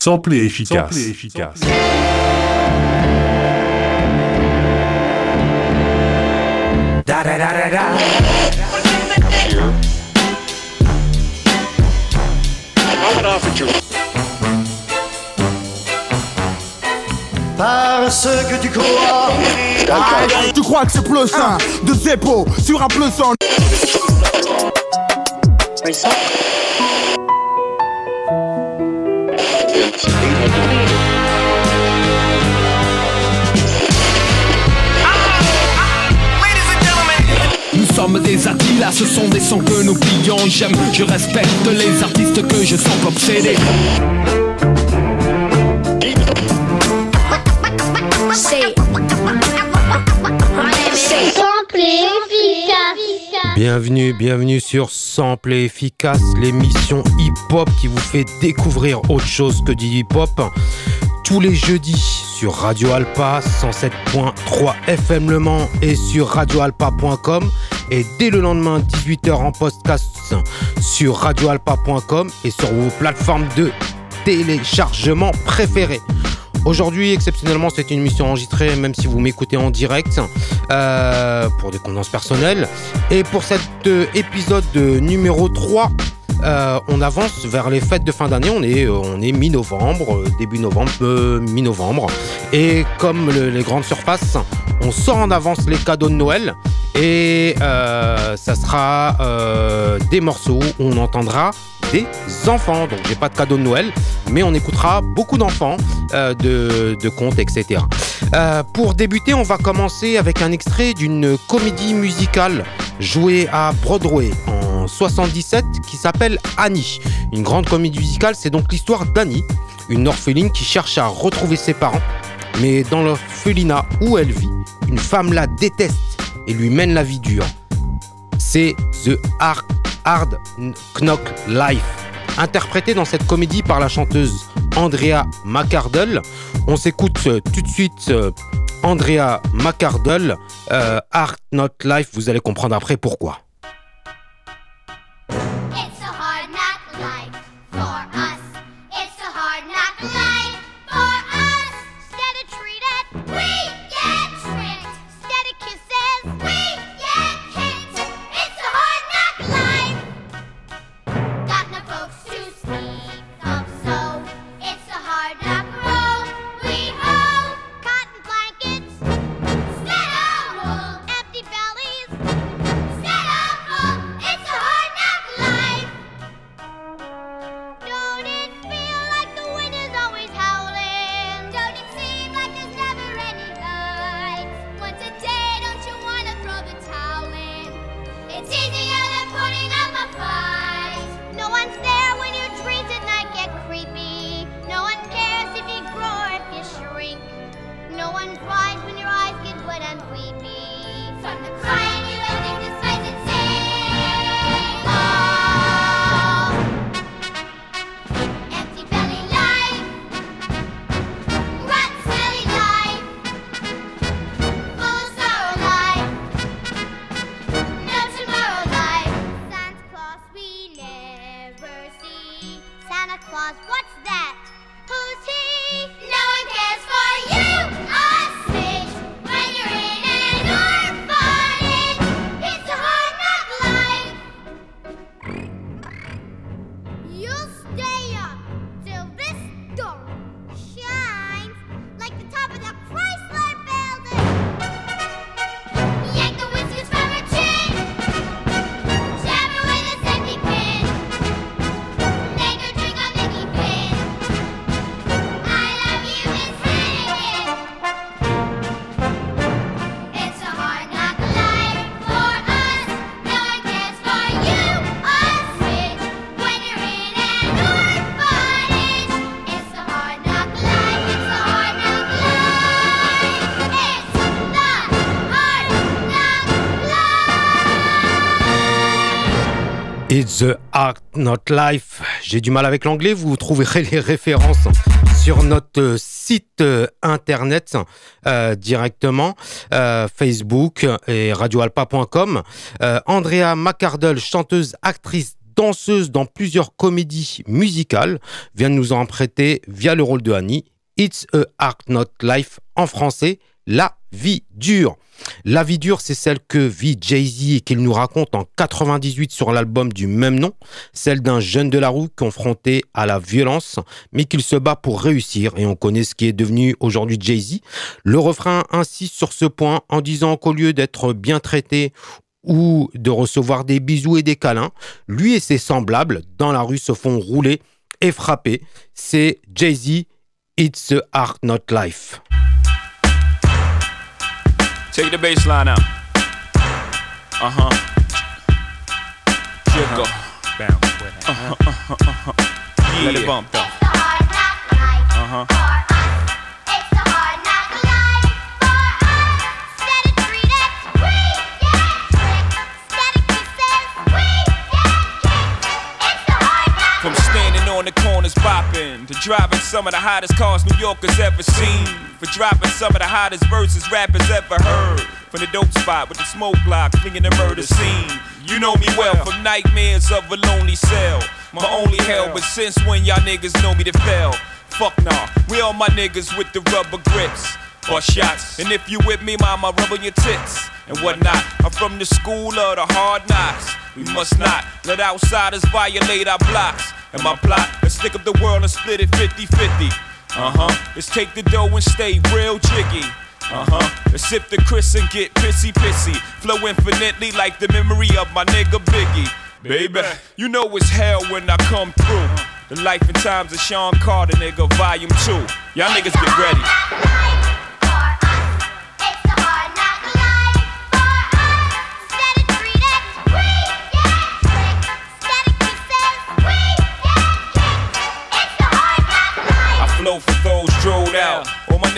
Simple et efficace. Simple et efficace. Da, da, da, da, Parce que tu crois. Tu crois que c'est plus sain de Zeppo sur un plus en. Sommes des là ce sont des sons que nous plions. J'aime, je respecte les artistes que je sens obsédés. Bienvenue, bienvenue sur Sample Efficace, l'émission hip-hop qui vous fait découvrir autre chose que du hip-hop. Tous les jeudis sur Radio Alpa 107.3 FM Le Mans et sur radioalpa.com et dès le lendemain 18h en podcast sur radioalpa.com et sur vos plateformes de téléchargement préférées. Aujourd'hui, exceptionnellement, c'est une émission enregistrée, même si vous m'écoutez en direct, euh, pour des convenances personnelles. Et pour cet euh, épisode numéro 3, euh, on avance vers les fêtes de fin d'année. On est, on est mi-novembre, début novembre, mi-novembre. Et comme les grandes surfaces, on sort en avance les cadeaux de Noël. Et ça sera des morceaux où on entendra des enfants. Donc j'ai pas de cadeau de Noël, mais on écoutera beaucoup d'enfants, euh, de, contes, etc. Euh, pour débuter, on va commencer avec un extrait d'une comédie musicale jouée à Broadway 77 qui s'appelle Annie. Une grande comédie musicale, c'est donc l'histoire d'Annie, une orpheline qui cherche à retrouver ses parents, mais dans l'orphelinat où elle vit, une femme la déteste et lui mène la vie dure. C'est The Hard, Hard Knock Life interprété dans cette comédie par la chanteuse Andrea McCardle. On s'écoute euh, tout de suite euh, Andrea McCardle, euh, Art Not Life, vous allez comprendre après pourquoi. Art Not Life. J'ai du mal avec l'anglais, vous trouverez les références sur notre site euh, internet euh, directement, euh, Facebook et radioalpa.com. Andrea McCardle, chanteuse, actrice, danseuse dans plusieurs comédies musicales, vient de nous en prêter via le rôle de Annie. It's a Art Not Life en français, La vie dure. La vie dure, c'est celle que vit Jay-Z et qu'il nous raconte en 98 sur l'album du même nom, celle d'un jeune de la rue confronté à la violence, mais qu'il se bat pour réussir et on connaît ce qui est devenu aujourd'hui Jay-Z. Le refrain insiste sur ce point en disant qu'au lieu d'être bien traité ou de recevoir des bisous et des câlins, lui et ses semblables dans la rue se font rouler et frapper. C'est Jay-Z, It's a Art Not Life. Take the bass line out. Uh huh. Jiggle. Bounce with it. Uh-huh, uh-huh, uh-huh. Yeah. Let it bump though. Uh huh. Corners bopping, to driving some of the hottest cars New Yorkers ever seen, for dropping some of the hottest verses rappers ever heard. From the dope spot with the smoke block, flinging the murder scene. You know me well from nightmares of a lonely cell. My only hell, but since when y'all niggas know me to fail? Fuck nah, we all my niggas with the rubber grips. Bust shots, and if you with me, mama, rub on your tits and whatnot. I'm from the school of the hard knocks. We must not let outsiders violate our blocks. And my plot, let's stick up the world and split it 50 50. Uh huh. Let's take the dough and stay real jiggy. Uh huh. Let's sip the Chris and get pissy pissy. Flow infinitely like the memory of my nigga Biggie. Baby, you know it's hell when I come through. The life and times of Sean Carter, nigga, volume 2. Y'all niggas get ready.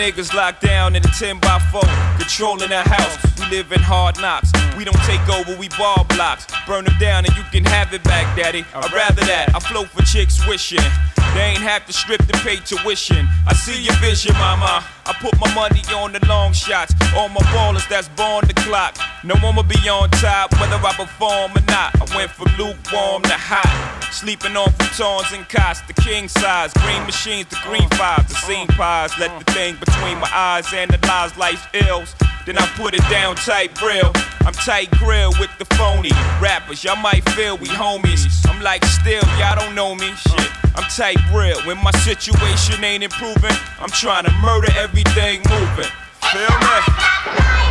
Niggas locked down in a 10 by 4, controlling the house. We live in hard knocks. We don't take over, we ball blocks. Burn them down and you can have it back, daddy. I'd rather that. I float for chicks wishing. They ain't have to strip to pay tuition. I see your vision, mama. I put my money on the long shots. All my ballers that's born the clock. No one will be on top, whether I perform or not. I went from lukewarm to hot. Sleeping on futons and cots, the king size. Green machines, the green fives, the scene pies. Let the thing between my eyes analyze life's ills. Then I put it down tight grill. I'm tight grill with the phony rappers. Y'all might feel we homies. I'm like still, y'all don't know me. Shit, I'm tight grill. When my situation ain't improving, I'm trying to murder everything moving. Feel me?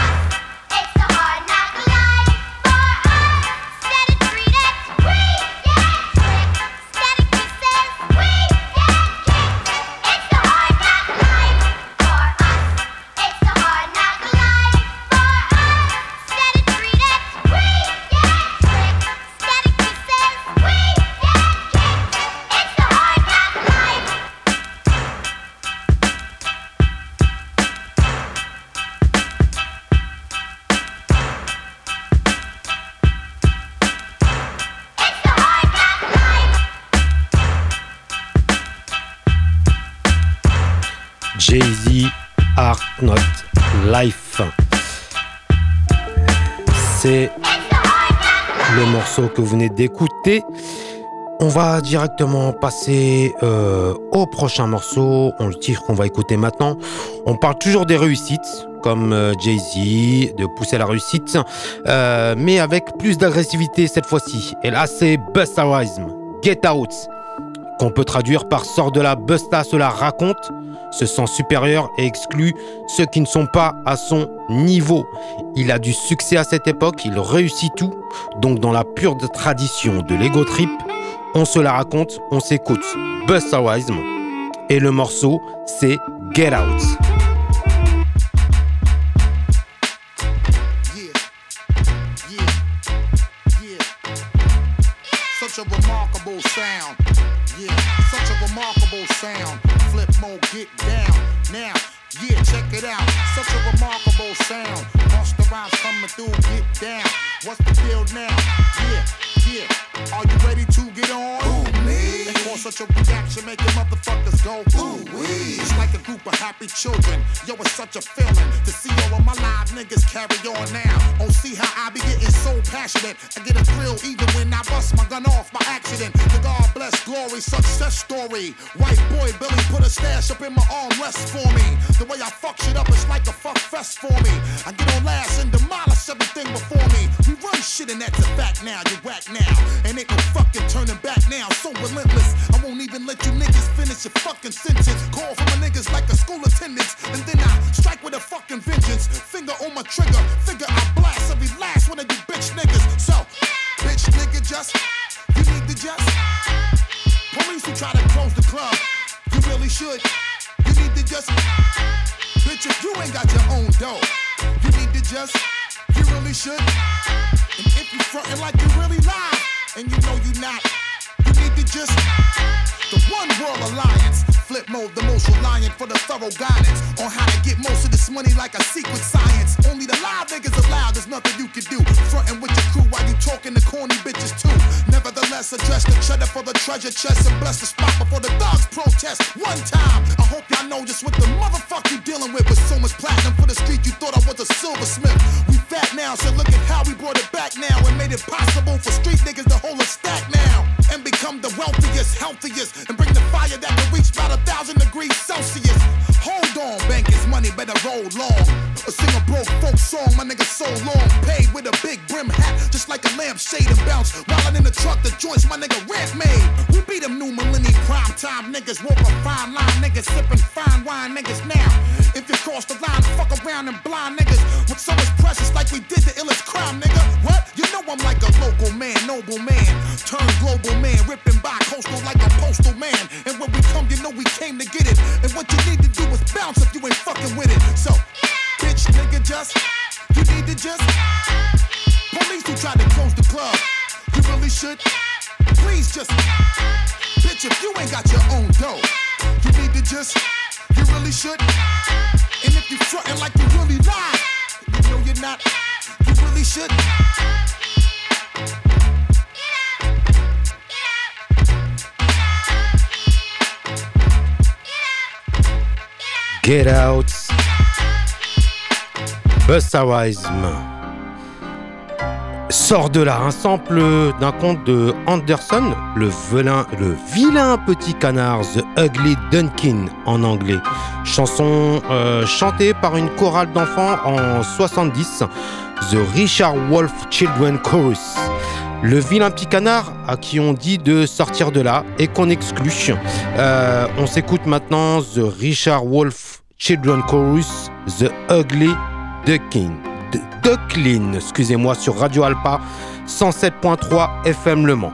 D'écouter. On va directement passer euh, au prochain morceau. On le tire qu'on va écouter maintenant. On parle toujours des réussites, comme euh, Jay-Z, de pousser la réussite, euh, mais avec plus d'agressivité cette fois-ci. Et là, c'est Busta Rhymes, Get Out. Qu'on peut traduire par sort de la busta, cela raconte, se sent supérieur et exclut ceux qui ne sont pas à son niveau. Il a du succès à cette époque, il réussit tout, donc dans la pure tradition de l'ego trip, on se la raconte, on s'écoute. Busta Wise et le morceau c'est Get Out. Yeah, such a remarkable sound. Flip mode, get down. Now, yeah, check it out. Such a remarkable sound. The rhymes coming through, get down. What's the deal now? Yeah, yeah. Are you ready to get on? Ooh, me. And for such a reaction, making motherfuckers go ooh wee. It's like a group of happy children. Yo, it's such a feeling to see all of my live niggas carry on now. Oh, see how I be getting so passionate. I get a thrill even when I bust my gun off by accident. The God bless glory, success story. White boy Billy put a stash up in my armrest for me. The way I fuck shit up, it's like a fuck fest for me. I get on last and demolish everything before me. We run shit and that's a fact now. You whack now. And ain't no fucking turning back now. So relentless. I won't even let you niggas finish your fucking sentence. Call for my niggas like a school attendance. And then I strike with a fucking vengeance. Finger on my trigger. Figure I blast every last one of you bitch niggas. So, bitch nigga, just. You need to just. Police who try to close the club. You really should. You need to just. Bitch, if you ain't got your own dough, you need to just. You really should. And if you frontin' like you really lie, and you know you not, you need to just the One World Alliance. Flip mode, the most reliant for the thorough guidance on how to get most of this money like a secret science. Only the live niggas allowed, there's nothing you can do. Frontin' with your crew while you talking to corny bitches too. Nevertheless, address the cheddar for the treasure chest and bless the spot before the dogs protest. One time, I hope y'all know just what the motherfucker you dealing with. With so much platinum for the street, you thought I was a silversmith. We fat now, so look at how we brought it back now and made it possible for street niggas to hold a stack now and become the wealthiest, healthiest, and bring the fire that can reach about a thousand degrees Celsius. Hold on, bankers, money better roll long. A sing a broke folk song, my nigga so long. Paid with a big brim hat, just like a lampshade and bounce. While I'm in the truck, the joints my nigga rent made. We beat them new millennium prime time niggas, walk a fine line niggas, sipping fine wine niggas now. If you cross the line, fuck around and blind niggas with so much precious like we did the illest crime, nigga. What? You know I'm like a local man, noble man, turn global man, ripping by coastal like a postal man. And when we come, you know we came to get it. And what you need to do is bounce if you ain't fucking with it. So, bitch, nigga, just you need to just police who try to close the club. You really should. Please just, bitch, if you ain't got your own dough, you need to just, you really should. And if you frontin' like you really lie, you know you're not, you really should. Get Out, Busta Rhymes. Sort de là un sample d'un conte de Anderson, le, velin, le vilain petit canard, The Ugly Dunkin en anglais. Chanson euh, chantée par une chorale d'enfants en 70, The Richard Wolf Children Chorus. Le vilain petit canard à qui on dit de sortir de là et qu'on exclut. Euh, on s'écoute maintenant The Richard Wolf Children Chorus, The Ugly Ducking. Ducklin, excusez-moi, sur Radio Alpa 107.3 FM Le Mans.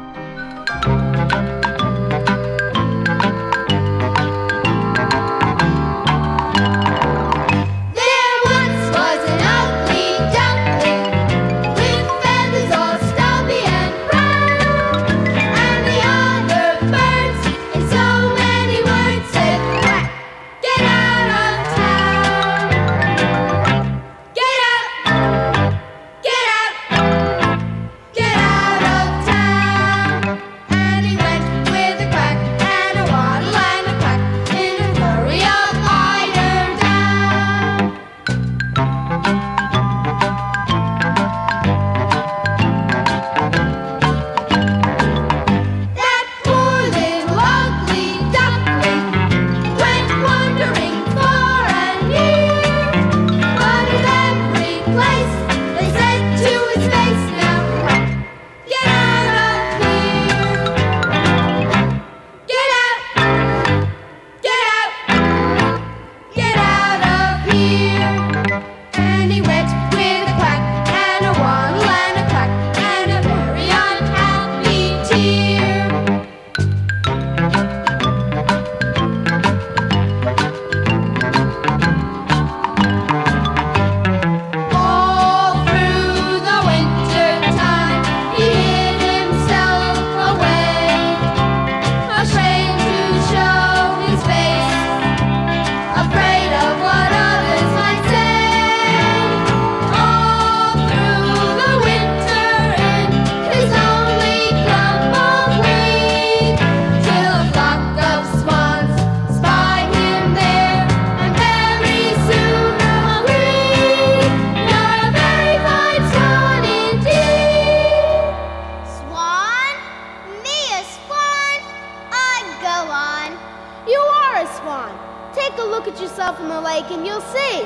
And you'll see.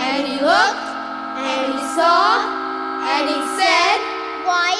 And he looked, and he saw, and he said, Why,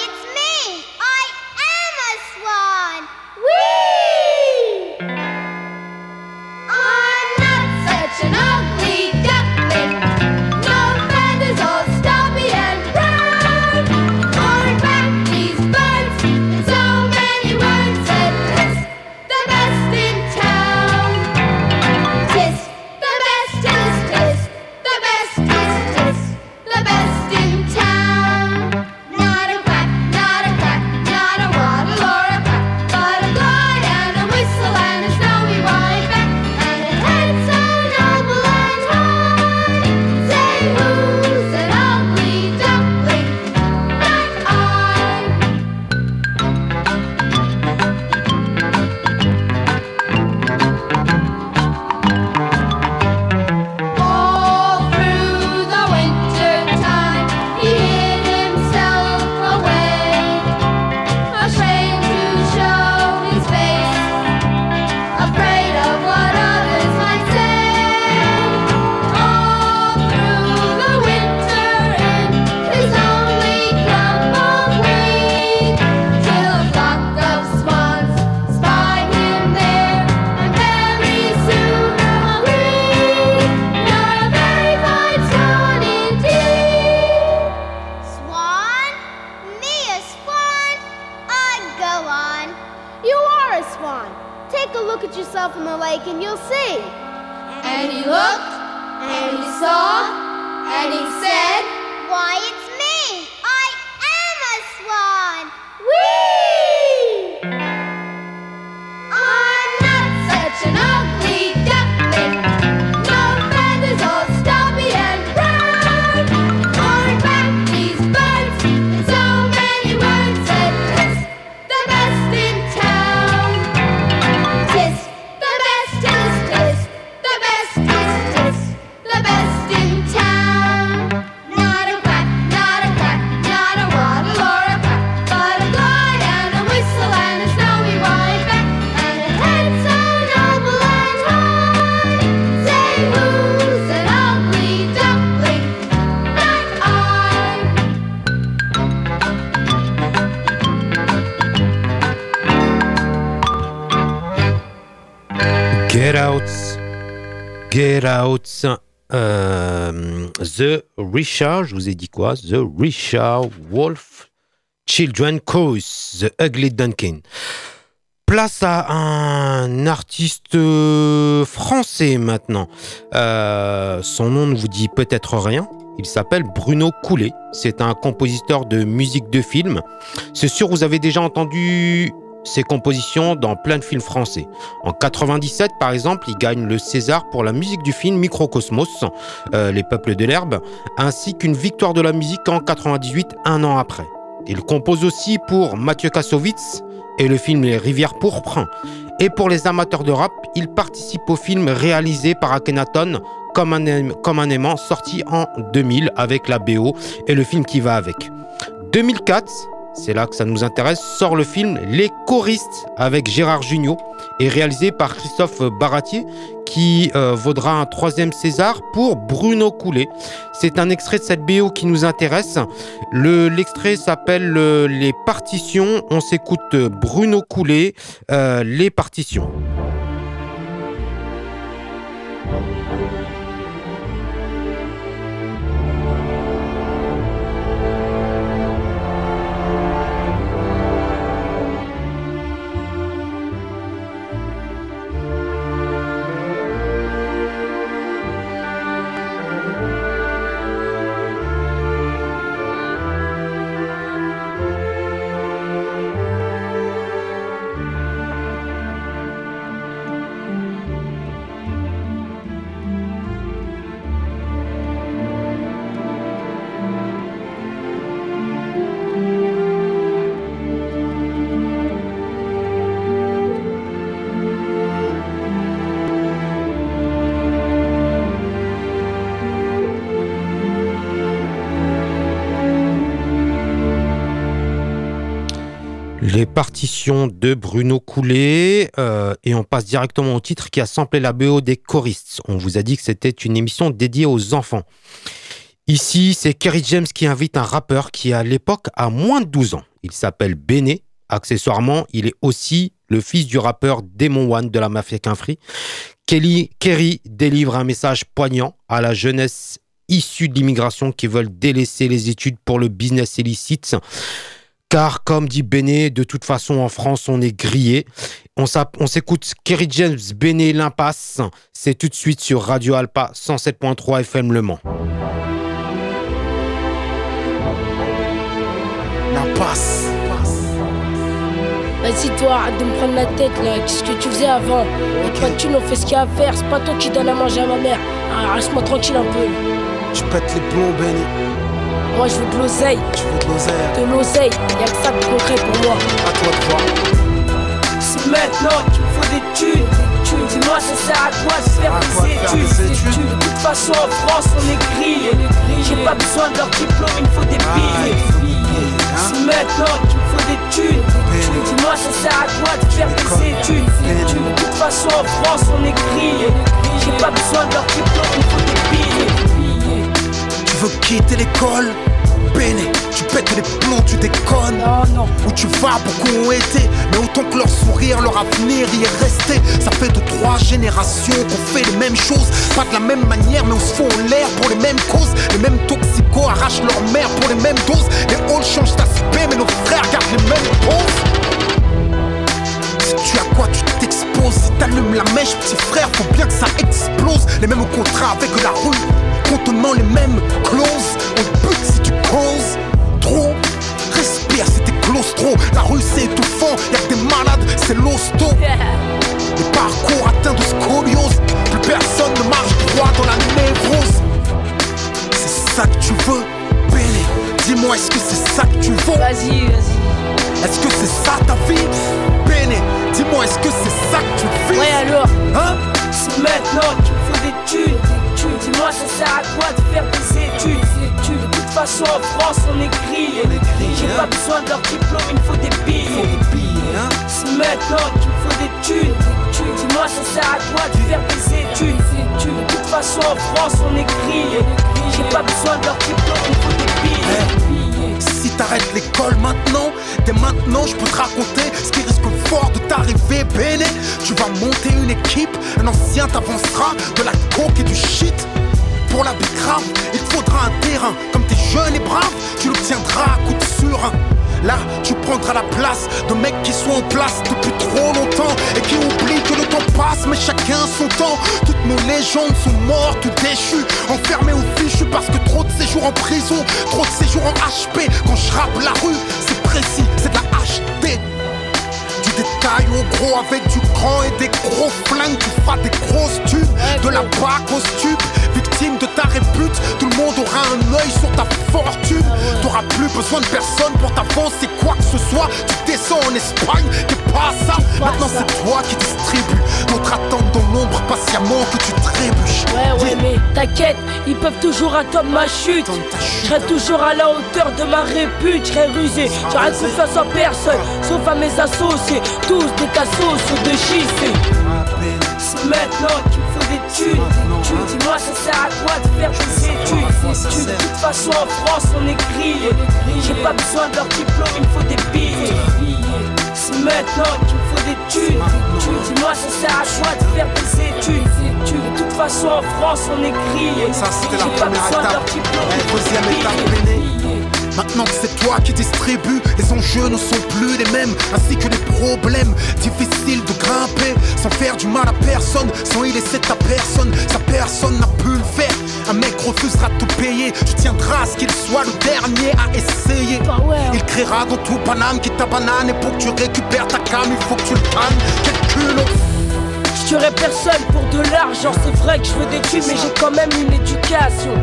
and he said, Why, it's Out. Euh, The Richard, je vous ai dit quoi? The Richard Wolf Children Chorus, The Ugly Duncan. Place à un artiste euh, français maintenant. Euh, son nom ne vous dit peut-être rien. Il s'appelle Bruno Coulet. C'est un compositeur de musique de film. C'est sûr, vous avez déjà entendu ses compositions dans plein de films français. En 97, par exemple, il gagne le César pour la musique du film Microcosmos, euh, Les Peuples de l'Herbe, ainsi qu'une victoire de la musique en 98, un an après. Il compose aussi pour Mathieu Kassovitz et le film Les Rivières Pourpres. Et pour les amateurs de rap, il participe au film réalisé par Akhenaton comme un, comme un aimant sorti en 2000 avec la BO et le film qui va avec. 2004, c'est là que ça nous intéresse, sort le film Les choristes avec Gérard Jugnot et réalisé par Christophe Baratier qui euh, vaudra un troisième César pour Bruno Coulet. C'est un extrait de cette BO qui nous intéresse. Le- L'extrait s'appelle euh, Les partitions. On s'écoute euh, Bruno Coulet, Les partitions. Les partitions de Bruno Coulet euh, et on passe directement au titre qui a samplé la BO des choristes. On vous a dit que c'était une émission dédiée aux enfants. Ici, c'est Kerry James qui invite un rappeur qui à l'époque a moins de 12 ans. Il s'appelle Béné. Accessoirement, il est aussi le fils du rappeur Demon One de la Mafia Free. Kelly, Kerry délivre un message poignant à la jeunesse issue de l'immigration qui veulent délaisser les études pour le business illicite. Car, comme dit Béné, de toute façon, en France, on est grillé. On s'écoute Kerry James, Béné, l'impasse. C'est tout de suite sur Radio Alpa 107.3 FM Le Mans. L'impasse. Vas-y toi, arrête de me prendre la tête là, qu'est-ce que tu faisais avant? Et pas de thunes, on fait ce qu'il y a à faire, c'est pas toi qui donne à manger à ma mère. Ah, Reste-moi tranquille un peu. Je pète les plombs, Benny. Moi je veux de l'oseille. Tu veux de l'oseille. De l'oseille, y'a que ça de concret pour moi. À toi de voir. C'est maintenant qu'il me faut des thunes. Dis-moi ça sert à quoi de faire des études. des études. De toute façon en France on est grillé J'ai pas besoin de leur diplôme, il me faut des Ah, billets. hein. C'est maintenant qu'il me faut des thunes. Dis-moi ça sert à quoi de faire des études. De toute façon en France on est grillé J'ai pas besoin de leur diplôme, il me faut des billets veux quitter l'école. Béné, tu pètes les plombs, tu déconnes. Non Où tu vas, beaucoup ont été Mais autant que leur sourire, leur avenir y est resté. Ça fait deux, trois générations qu'on fait les mêmes choses. Pas de la même manière, mais on se fout en l'air pour les mêmes causes. Les mêmes toxicos arrachent leur mère pour les mêmes doses. Les halls changent d'aspect, mais nos frères gardent les mêmes poses tu as quoi, tu t'exposes Si t'allumes la mèche, petit frère, faut bien que ça explose. Les mêmes contrats avec la rue. Contenant les mêmes clauses On te bute si tu causes Trop. Respire si t'es claustro. La rue c'est étouffant, y'a que des malades, c'est l'hosto. Les parcours atteints de scoliose. Plus personne ne marche droit dans la névrose. C'est ça que tu veux, Béné Dis-moi est-ce que c'est ça que tu veux Vas-y, vas-y. Est-ce que c'est ça ta vie? Dis-moi est-ce que c'est ça que tu vis Ouais alors Hein? C'est maintenant qu'il me faut des thunes. Dis-moi, ça sert à quoi de faire des études? De toute façon, en France, on est grillé. J'ai pas besoin de leur diplôme, il me faut des billets. hein? C'est maintenant qu'il me faut des thunes. Dis-moi, ça sert à quoi de faire des études? De toute façon, en France, on est grillé. J'ai pas besoin de leur diplôme, il me faut des billets. Si t'arrêtes l'école maintenant, dès maintenant je peux te raconter ce qui risque fort de t'arriver, Béné. Tu vas monter une équipe, un ancien t'avancera de la coke et du shit. Pour la bicrave, il faudra un terrain. Comme t'es jeune et brave, tu l'obtiendras à coup de surin. Là, tu prendras la place de mecs qui sont en place depuis trop longtemps et qui oublient que le temps passe, mais chacun son temps. Toutes nos légendes sont mortes ou déchues, enfermées ou fichues parce que trop de séjours en prison, trop de séjours en HP. Quand je rappe la rue, c'est précis, c'est de la HD. Du détail au gros avec du grand et des gros flingues, tu feras des grosses thunes, de la bac au stup, victime de ta répute, tout le monde aura un œil sur ta fortune. T'auras plus besoin de personne pour t'avancer quoi que ce soit. Tu descends en Espagne, t'es pas ça. Maintenant c'est toi qui distribue. D'autres attendent dans l'ombre patiemment que tu trébuches. Ouais, ouais, mais t'inquiète, ils peuvent toujours attendre ma chute. Je toujours à la hauteur de ma répute, je rusé. J'aurai confiance en personne, sauf à mes associés. Tous des cassos sur de schiste. Ah, Ben, C'est maintenant qu'il me faut des thunes. Tu dis-moi, ça sert à quoi de faire des études? Tu- De toute façon, en France, on est grillé. Pas besoin de leur diplôme, il me faut des billets. C'est maintenant qu'il me faut des thunes. Dis-moi, ça sert à quoi de faire des études? Tu- De toute façon, en France, on est grillé. J'ai pas besoin de leur diplôme, il me faut des billets. Maintenant que c'est toi qui distribue, les enjeux ne sont plus les mêmes, ainsi que les problèmes. Difficile de grimper sans faire du mal à personne, sans y laisser ta personne. Sa personne n'a pu le faire. Un mec refusera de te payer, tu tiendras à ce qu'il soit le dernier à essayer. Bah ouais. Il criera dans tout Paname qui ta banane, et pour que tu récupères ta cam, il faut que tu le cannes. Quel culot! Je tuerai personne pour de l'argent, c'est vrai que je veux des thunes, mais j'ai quand même une éducation.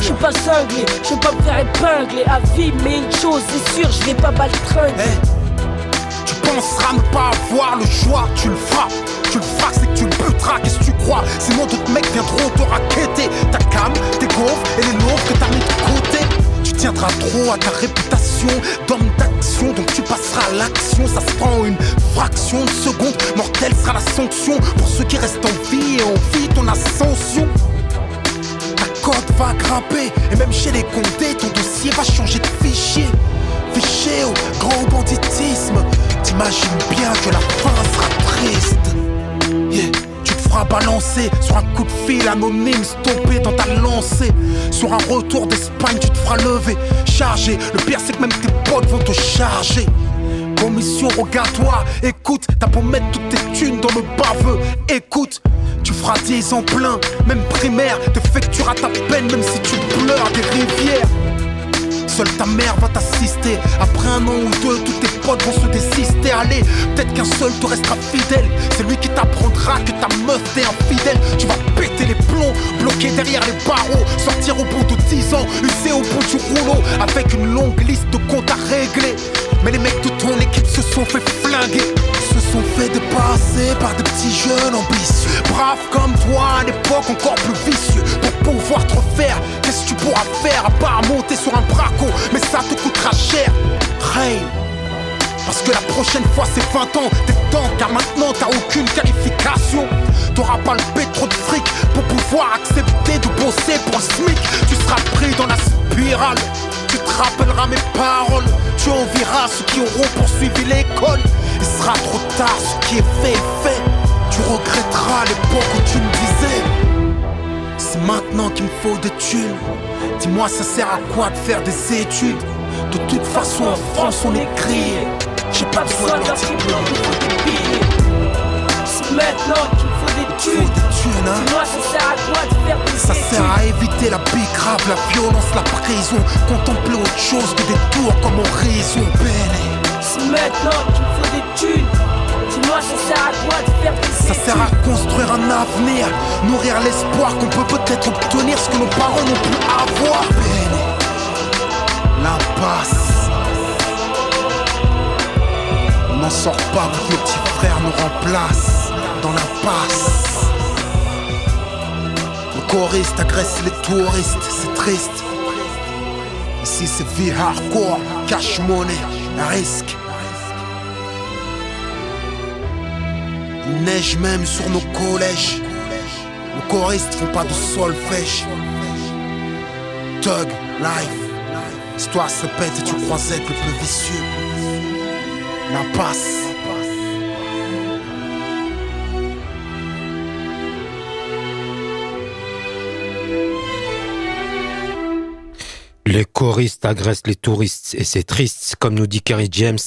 Je suis pas cinglé, je veux pas me faire épingler à vie, mais une chose est sûre, je vais pas baltringuer. Eh, Tu penseras ne pas avoir le choix, tu le feras. Tu le feras, c'est que tu le buteras, qu'est-ce que tu crois? Sinon d'autres mecs viendront te raqueter Ta cam, tes gaufres et les loaves que t'as mis de côté Tu tiendras trop à ta réputation d'homme d'acteur l'action, donc tu passeras à l'action. Ça se prend une fraction de seconde. Mortelle sera la sanction pour ceux qui restent en vie et en vie ton ascension. Va grimper, et même chez les condés, ton dossier va changer de fichier. Fichier au grand banditisme. T'imagines bien que la fin sera triste. Yeah. Tu te feras balancer sur un coup de fil anonyme stoppé dans ta lancée. Sur un retour d'Espagne, tu te feras lever, charger. Le pire, c'est que même tes potes vont te charger. Commission, regarde-toi, écoute, t'as beau mettre toutes tes thunes dans le baveux, écoute. Tu feras 10 ans plein, même primaire, t'effectueras ta peine, même si tu pleures des rivières. Seule ta mère va t'assister. Après un an ou deux, tous tes potes vont se désister. Allez, peut-être qu'un seul te restera fidèle. C'est lui qui t'apprendra que ta meuf t'est infidèle. Tu vas péter les plombs, bloquer derrière les barreaux. Sortir au bout de 10 ans, usé au bout du rouleau. Avec une longue liste de comptes à régler. Mais les mecs de ton équipe se sont fait flinguer. Se sont fait dépasser par des petits jeunes ambitieux. Braves comme toi, à l'époque encore plus vicieux. Pour pouvoir te refaire, qu'est-ce que tu pourras faire à part monter sur un braco? Mais ça te coûtera cher. Hey. Parce que la prochaine fois c'est 20 ans, t'es temps car maintenant t'as aucune qualification. T'auras pas le pétro de fric pour pouvoir accepter de bosser pour le SMIC. Tu seras pris dans la spirale. Rappelleras mes paroles. Tu envieras ceux qui auront poursuivi l'école. Il sera trop tard, ce qui est fait est fait. Tu regretteras l'époque où tu me disais. C'est maintenant qu'il me faut des thunes. Dis-moi, ça sert à quoi de faire des études? De toute façon, en France, on est grillé. J'ai pas besoin leur diplôme, il faut des billets. C'est maintenant qu'il me faut des thunes. Dis-moi, ça sert à quoi de faire des Ça sert à éviter la bicrave, la violence, la prison. Contempler autre chose que des tours comme horizon. Bene. C'est maintenant qu'il me faut des thunes. Dis-moi, ça sert à quoi de faire des Ça sert à construire un avenir, nourrir l'espoir qu'on peut peut-être obtenir ce que nos parents n'ont pu avoir. Bene. L'impasse. On n'en sort pas, que nos petits frères nous remplacent dans l'impasse. Le choriste agresse les touristes, c'est triste. Ici c'est vie hardcore, cash money, risque. Il neige même sur nos collèges. Nos choristes font pas de solfège. Tug, life. L'histoire se répète et tu crois être le plus vicieux. L'impasse. Les choristes agressent les touristes et c'est triste, comme nous dit Kerry James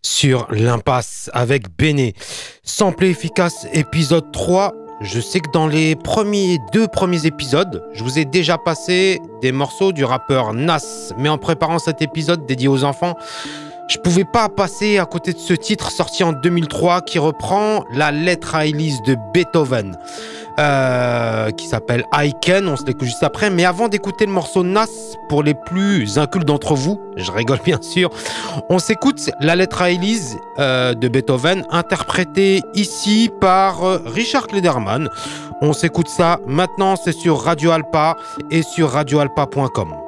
sur l'impasse avec Béné. Sample efficace, épisode 3. Je sais que dans les deux premiers épisodes, je vous ai déjà passé des morceaux du rappeur Nas, mais en préparant cet épisode dédié aux enfants, je pouvais pas passer à côté de ce titre sorti en 2003 qui reprend la lettre à Élise de Beethoven, euh, qui s'appelle Can. On se l'écoute juste après. Mais avant d'écouter le morceau Nas, pour les plus incultes d'entre vous, je rigole bien sûr, on s'écoute la lettre à Élise euh, de Beethoven, interprétée ici par euh, Richard Klederman. On s'écoute ça maintenant, c'est sur Radio Alpa et sur radioalpa.com.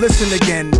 listen again.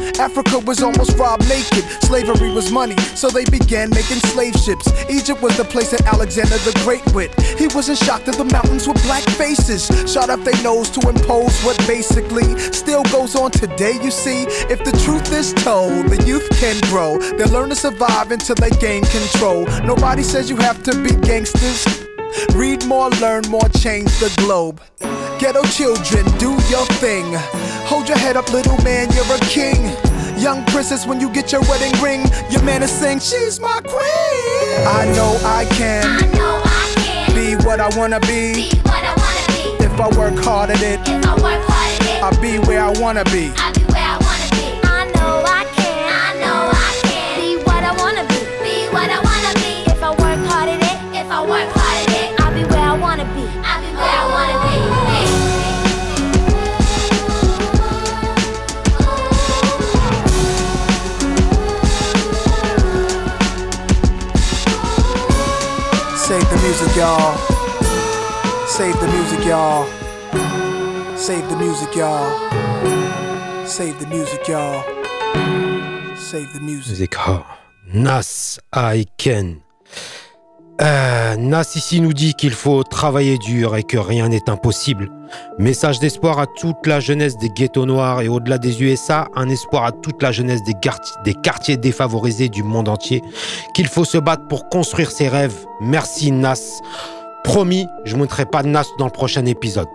Africa was almost robbed naked. Slavery was money, so they began making slave ships. Egypt was the place that Alexander the Great went. He wasn't shocked that the mountains were black faces. Shot up their nose to impose what basically still goes on today, you see. If the truth is told, the youth can grow. They'll learn to survive until they gain control. Nobody says you have to be gangsters. Read more, learn more, change the globe. Ghetto children, do your thing. Hold your head up, little man, you're a king. Young princess, when you get your wedding ring, your man is saying, She's my queen. I know I can I know I can be what I wanna be. be what I wanna be. If I work hard at it, If I work hard at it, I'll be where I wanna be. I y'all. Save the music, y'all. Save the music, y'all. Save the music, y'all. Save the music. Music. Oh. Nas, I can. Euh, Nas ici nous dit qu'il faut travailler dur et que rien n'est impossible. Message d'espoir à toute la jeunesse des ghettos noirs et au-delà des USA, un espoir à toute la jeunesse des, quartiers, des quartiers défavorisés du monde entier. Qu'il faut se battre pour construire ses rêves. Merci Nas. Promis, je ne montrerai pas Nas dans le prochain épisode.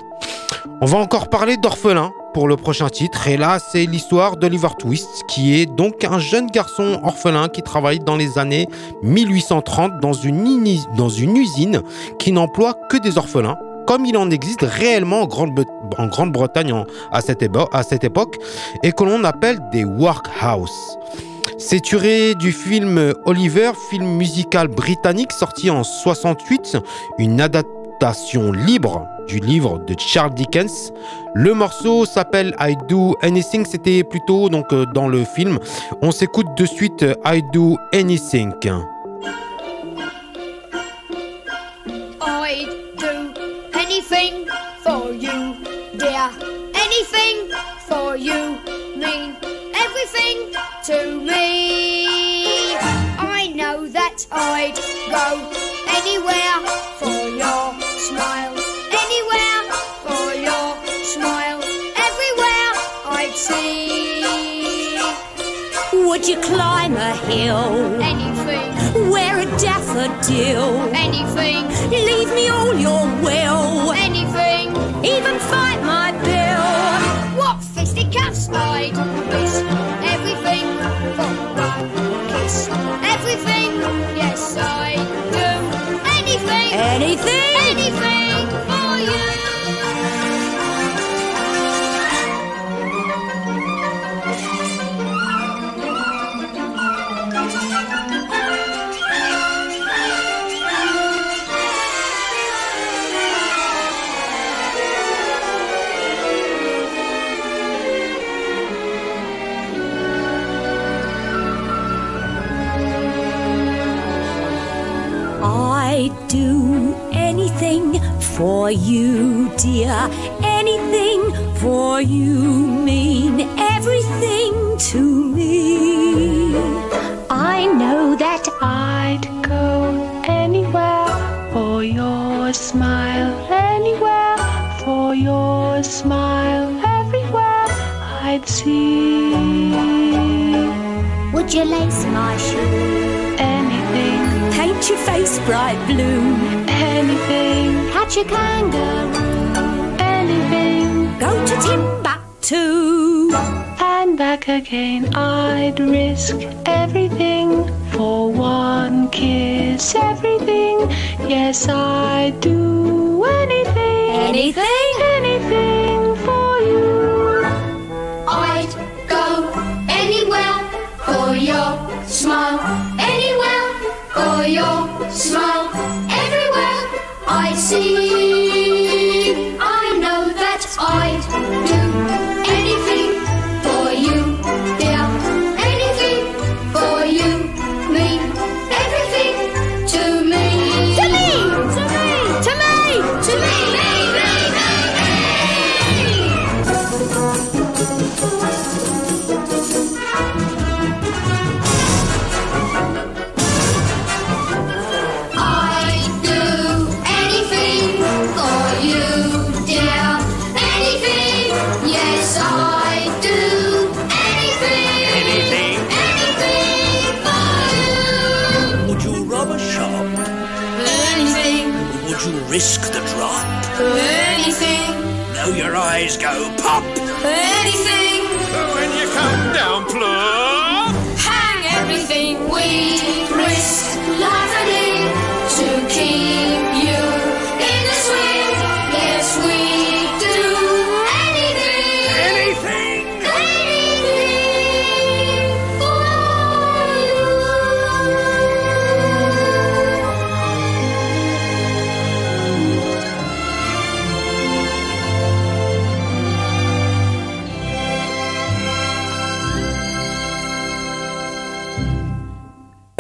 On va encore parler d'orphelin pour le prochain titre. Et là, c'est l'histoire d'Oliver Twist, qui est donc un jeune garçon orphelin qui travaille dans les années 1830 dans une, dans usine qui n'emploie que des orphelins. Comme il en existe réellement en Grande- en Grande-Bretagne à, cette époque, et que l'on appelle des workhouse. C'est tiré du film Oliver, film musical britannique sorti en 68, une adaptation libre du livre de Charles Dickens. Le morceau s'appelle I Do Anything, c'était plutôt donc euh, dans le film. On s'écoute de suite euh, I Do Anything. I'd do anything for you, dear. Anything for you mean everything to me. I know that I'd go anywhere for You climb a hill? Anything. Wear a daffodil? Anything. Leave me all your will? Anything. Even fight my bill? What fisticuffs I'd miss. Everything for one kiss. Everything, yes I do. Anything. Anything? Anything for you. For you, dear. Anything for you mean everything to me. I know that I'd go anywhere for your smile, anywhere for your smile, everywhere I'd see. Would you lace my shoe? Anything, Paint your face bright blue? anything, a kangaroo? anything, Go to Timbuktu? and back again. I'd risk everything for one kiss, everything. Yes, I'd do anything, Anything? anything for you. I'd go anywhere for your smile. Anywhere for your smile. Everywhere I see.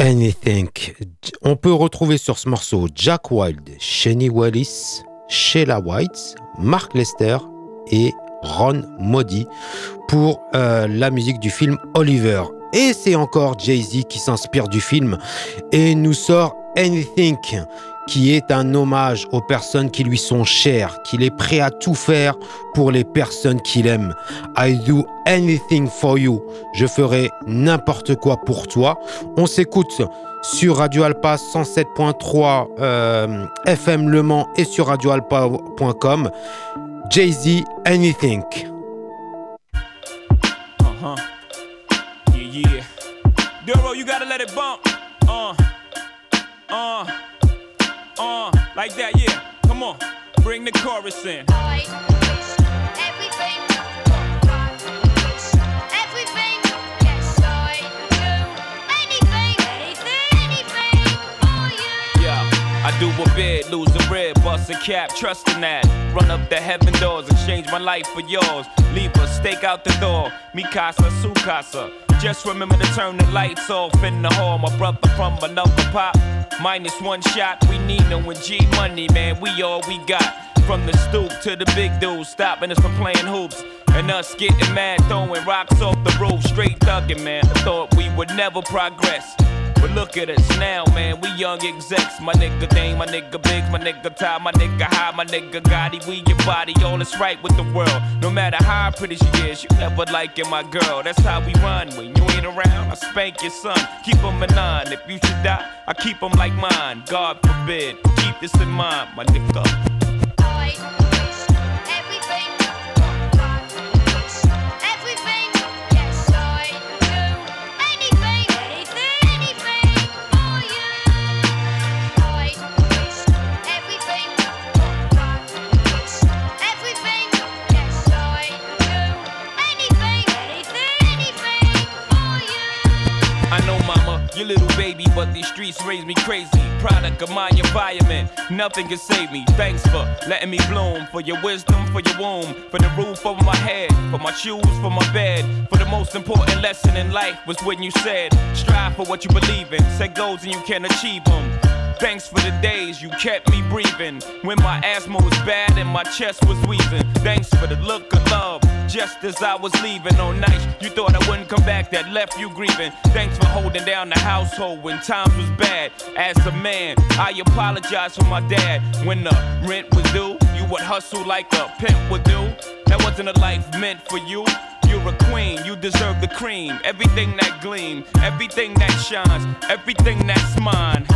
Anything. On peut retrouver sur ce morceau Jack Wild, Shani Wallis, Sheila White, Mark Lester et Ron Modi pour euh, la musique du film Oliver. Et c'est encore Jay-Z qui s'inspire du film et nous sort Anything, qui est un hommage aux personnes qui lui sont chères, qu'il est prêt à tout faire pour les personnes qu'il aime. I do anything for you. Je ferai n'importe quoi pour toi. On s'écoute sur Radio Alpa 107.3 euh, FM Le Mans et sur radioalpa.com. Jay-Z, anything. Uh-huh. Yeah, yeah. You gotta let it bump. Uh, uh, uh, like that, yeah. Come on, bring the chorus in. I do a bid, lose a rib, bust a cap, trusting that. Run up the heaven doors, exchange my life for yours. Leave a stake out the door, mi casa, su casa. Just remember to turn the lights off in the hall. My brother from another pop, minus one shot. We need no G money, man. We all we got. From the stoop to the big dudes, stopping us from playing hoops. And us getting mad, throwing rocks off the roof, straight thugging, man. Thought we would never progress. But look at us now, man, we young execs. My nigga Dame, my nigga Biggs, my nigga Ty, my nigga High, my nigga Gotti. We your body, all is right with the world. No matter how pretty she is, you never liking my girl. That's how we run. When you ain't around, I spank your son. Keep him a nine. If you should die, I keep him like mine. God forbid. Keep this in mind, my nigga. Know, mama, you little baby, but these streets raise me crazy. Product of my environment, nothing can save me. Thanks for letting me bloom, for your wisdom, for your womb, for the roof over my head, for my shoes, for my bed. For the most important lesson in life was when you said, strive for what you believe in, set goals and you can achieve them. Thanks for the days you kept me breathing when my asthma was bad and my chest was wheezing. Thanks for the look of love just as I was leaving on nights you thought I wouldn't come back that left you grieving. Thanks for holding down the household when times was bad. As a man, I apologize for my dad when the rent was due. You would hustle like a pimp would do. That wasn't a life meant for you. You're a queen, you deserve the cream. Everything that gleams, everything that shines, everything that's mine.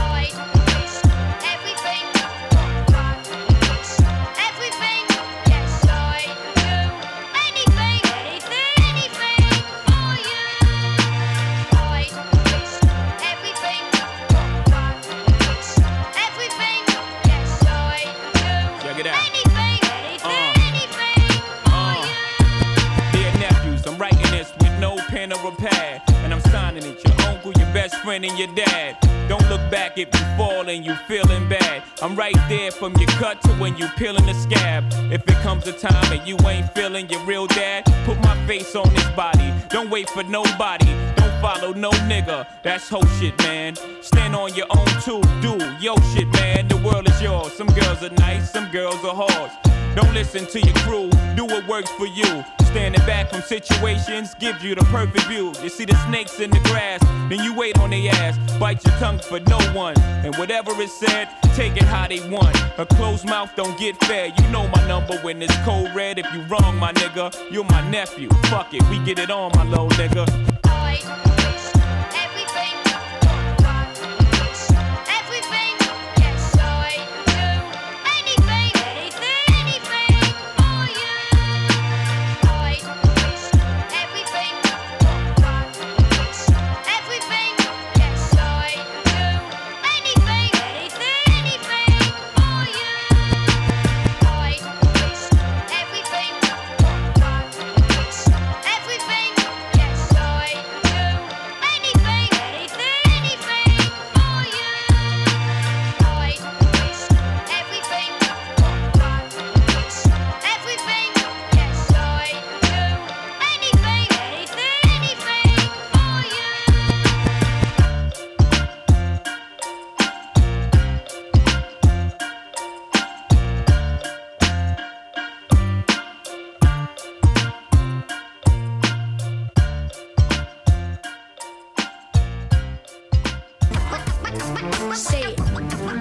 Friend, and your dad. Don't look back if you fall and you feeling bad. I'm right there from your cut to when you peeling the scab. If it comes a time and you ain't feeling your real dad, put my face on this body. Don't wait for nobody. Don't follow no nigga. That's whole shit, man. Stand on your own too. Do yo shit, man. The world is yours. Some girls are nice, some girls are hard. Don't listen to your crew, do what works for you. Standing back from situations gives you the perfect view. You see the snakes in the grass, then you wait on their ass. Bite your tongue for no one. And whatever is said, take it how they want. A closed mouth don't get fed. You know my number when it's cold red. If you wrong, my nigga, you're my nephew. Fuck it, we get it on, my little nigga. Say it.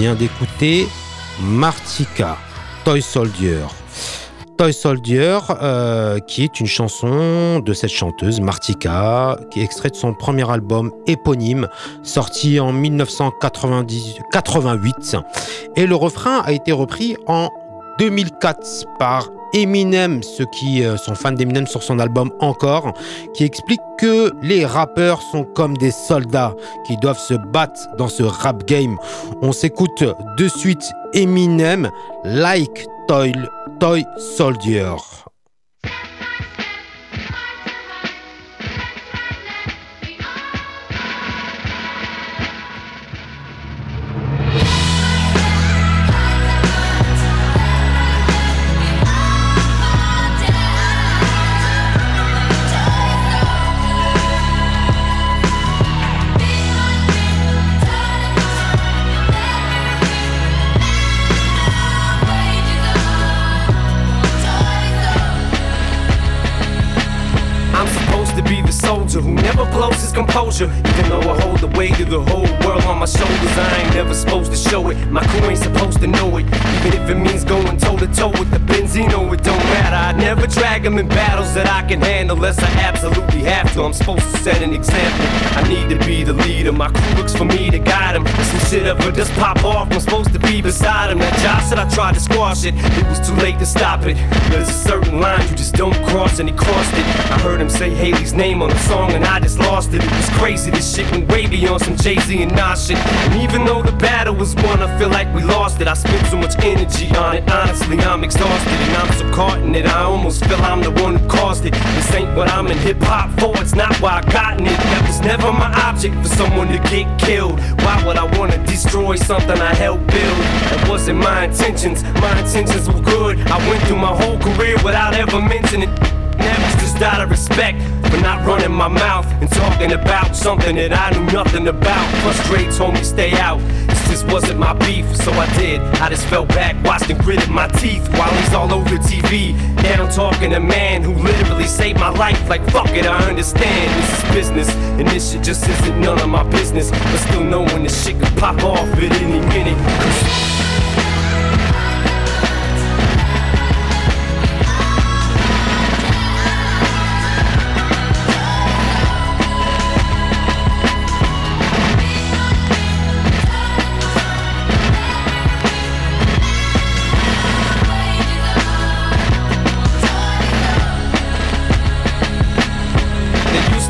Vient d'écouter Martika, Toy Soldier. Toy Soldier, euh, qui est une chanson de cette chanteuse, Martika, qui est extraite de son premier album éponyme, sorti en 1988. Et le refrain a été repris en 2004 par Eminem, ceux qui euh, sont fans d'Eminem sur son album Encore, qui explique que les rappeurs sont comme des soldats qui doivent se battre dans ce rap game. On s'écoute de suite Eminem, Like Toy, Toy Soldier. Soldier who never blows his composure. Even though I hold the weight of the whole world on my shoulders, I ain't never supposed to show it. My crew ain't supposed to know it. Even if it means going toe to toe with the Benzino, it don't matter. I never drag them in battles that I can handle unless I absolutely have to. I'm supposed to set an example. I need to be the leader. My crew looks for me to guide. If some shit ever just pop off, I'm supposed to be beside him. That Josh said I tried to squash it. It was too late to stop it. There's a certain line you just don't cross, and he crossed it. I heard him say Haley's name on the song, and I just lost it. It was crazy. This shit went way beyond some Jay Z and Nas shit. And even though the battle was won, I feel like we lost it. I spent so much energy on it. Honestly, I'm exhausted, and I'm so caught in it. I almost feel I'm the one who caused it. This ain't what I'm in hip hop for. It's not why I gotten it. That was never my object for someone to get killed. Why would I wanna destroy something I helped build? That wasn't my intentions. My intentions were good. I went through my whole career without ever mentioning. That was just out of respect for not running my mouth and talking about something that I knew nothing about. Frustrates me stay out. This just wasn't my beef, so I did. I just fell back, watched and gritted my teeth while he's all over TV. Now I'm talking to a man who literally saved my life. Like fuck it, I understand this is business, and this shit just isn't none of my business. But still knowing this shit could pop off at any minute.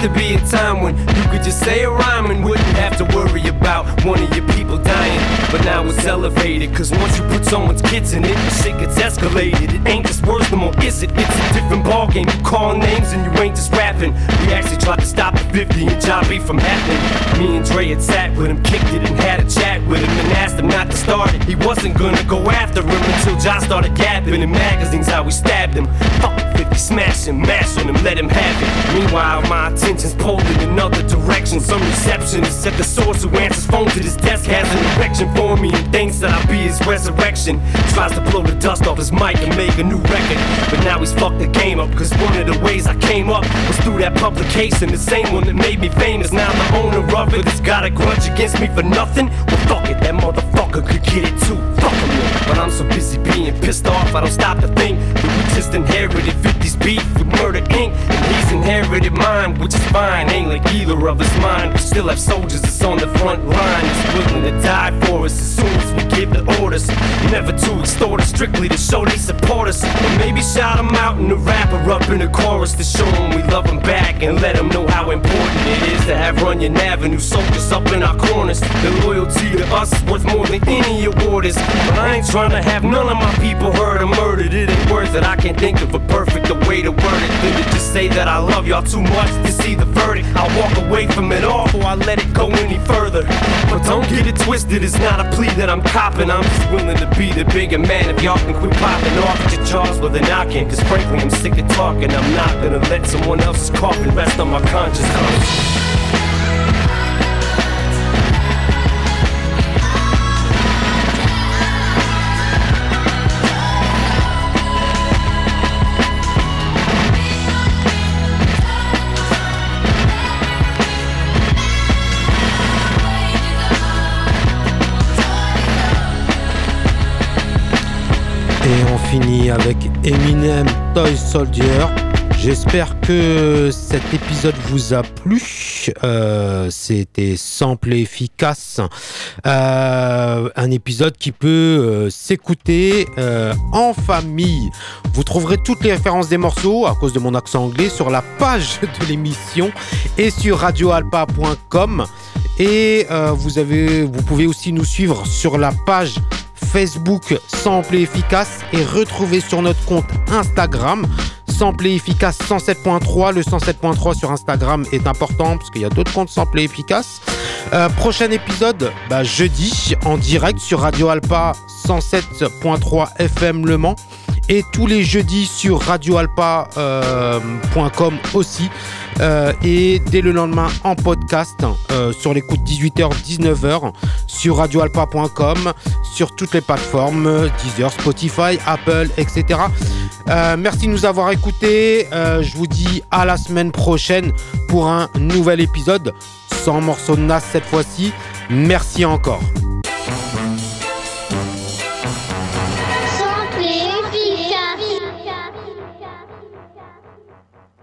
'Cause say a rhyme and wouldn't have to worry about one of your people dying. But now it's elevated, cause once you put someone's kids in it, shit gets escalated. It ain't just words no more, is it? It's a different ballgame. You call names and you ain't just rapping. We actually tried to stop the 50 and John from happening. Me and Dre had sat with him, kicked it and had a chat with him and asked him not to start it. He wasn't gonna go after him until John started gapping in magazines how we stabbed him. Fuck 50, smash him, mash on him, let him have it. Meanwhile, my attention's pulled in another direction. Some receptionist at the source who answers phones at his desk has an erection for me and thinks that I'll be his resurrection. Tries to blow the dust off his mic and make a new record. But now he's fucked the game up, cause one of the ways I came up was through that publication. The same one that made me famous. Now the owner of it has got a grudge against me for nothing. Well, fuck it, that motherfucker could get it too. Fuck him. But I'm so busy being pissed off, I don't stop to think we just inherited 50's beef with Murder Inc. And he's inherited mine, which is fine. Ain't like either of us mine. We still have soldiers that's on the front line, that's willing to die for us as soon as we give the orders. Never to extort us, strictly to show they support us. Or maybe shout them out in the rapper up in the chorus to show them we love them back and let them know how important it is to have Runyon Avenue soldiers up in our corners. Their loyalty to us is worth more than any award is. But I ain't trying to have none of my people hurt or murdered. It ain't worth it. I can't think of a perfect way to word it than to just say that I love y'all too much to see the verdict. I'll walk away from it all before I let it go any further. But don't get it twisted, it's not a plea that I'm copping. I'm just willing to be the bigger man if y'all can quit popping off at your jaws with a knocking. Cause frankly, I'm sick of talking. I'm not gonna let someone else's coffin rest on my conscience. Avec Eminem Toy Soldier. J'espère que cet épisode vous a plu. Euh, C'était simple et efficace. Euh, un épisode qui peut euh, s'écouter en famille. Vous trouverez toutes les références des morceaux, à cause de mon accent anglais, sur la page de l'émission et sur radioalpa.com. Et vous, avez, vous pouvez aussi nous suivre sur la page Facebook Sample et Efficace et retrouver sur notre compte Instagram Sample Efficace 107.3. Le 107.3 sur Instagram est important parce qu'il y a d'autres comptes Sample et Efficace. Euh, prochain épisode, bah, jeudi, en direct sur Radio Alpa 107.3 FM Le Mans. Et tous les jeudis sur radioalpa.com euh, aussi. Euh, et dès le lendemain en podcast euh, sur l'écoute 18h, 19h sur radioalpa.com, sur toutes les plateformes, Deezer, Spotify, Apple, etc. Merci de nous avoir écoutés. Je vous dis à la semaine prochaine pour un nouvel épisode sans morceau de nas cette fois-ci. Merci encore.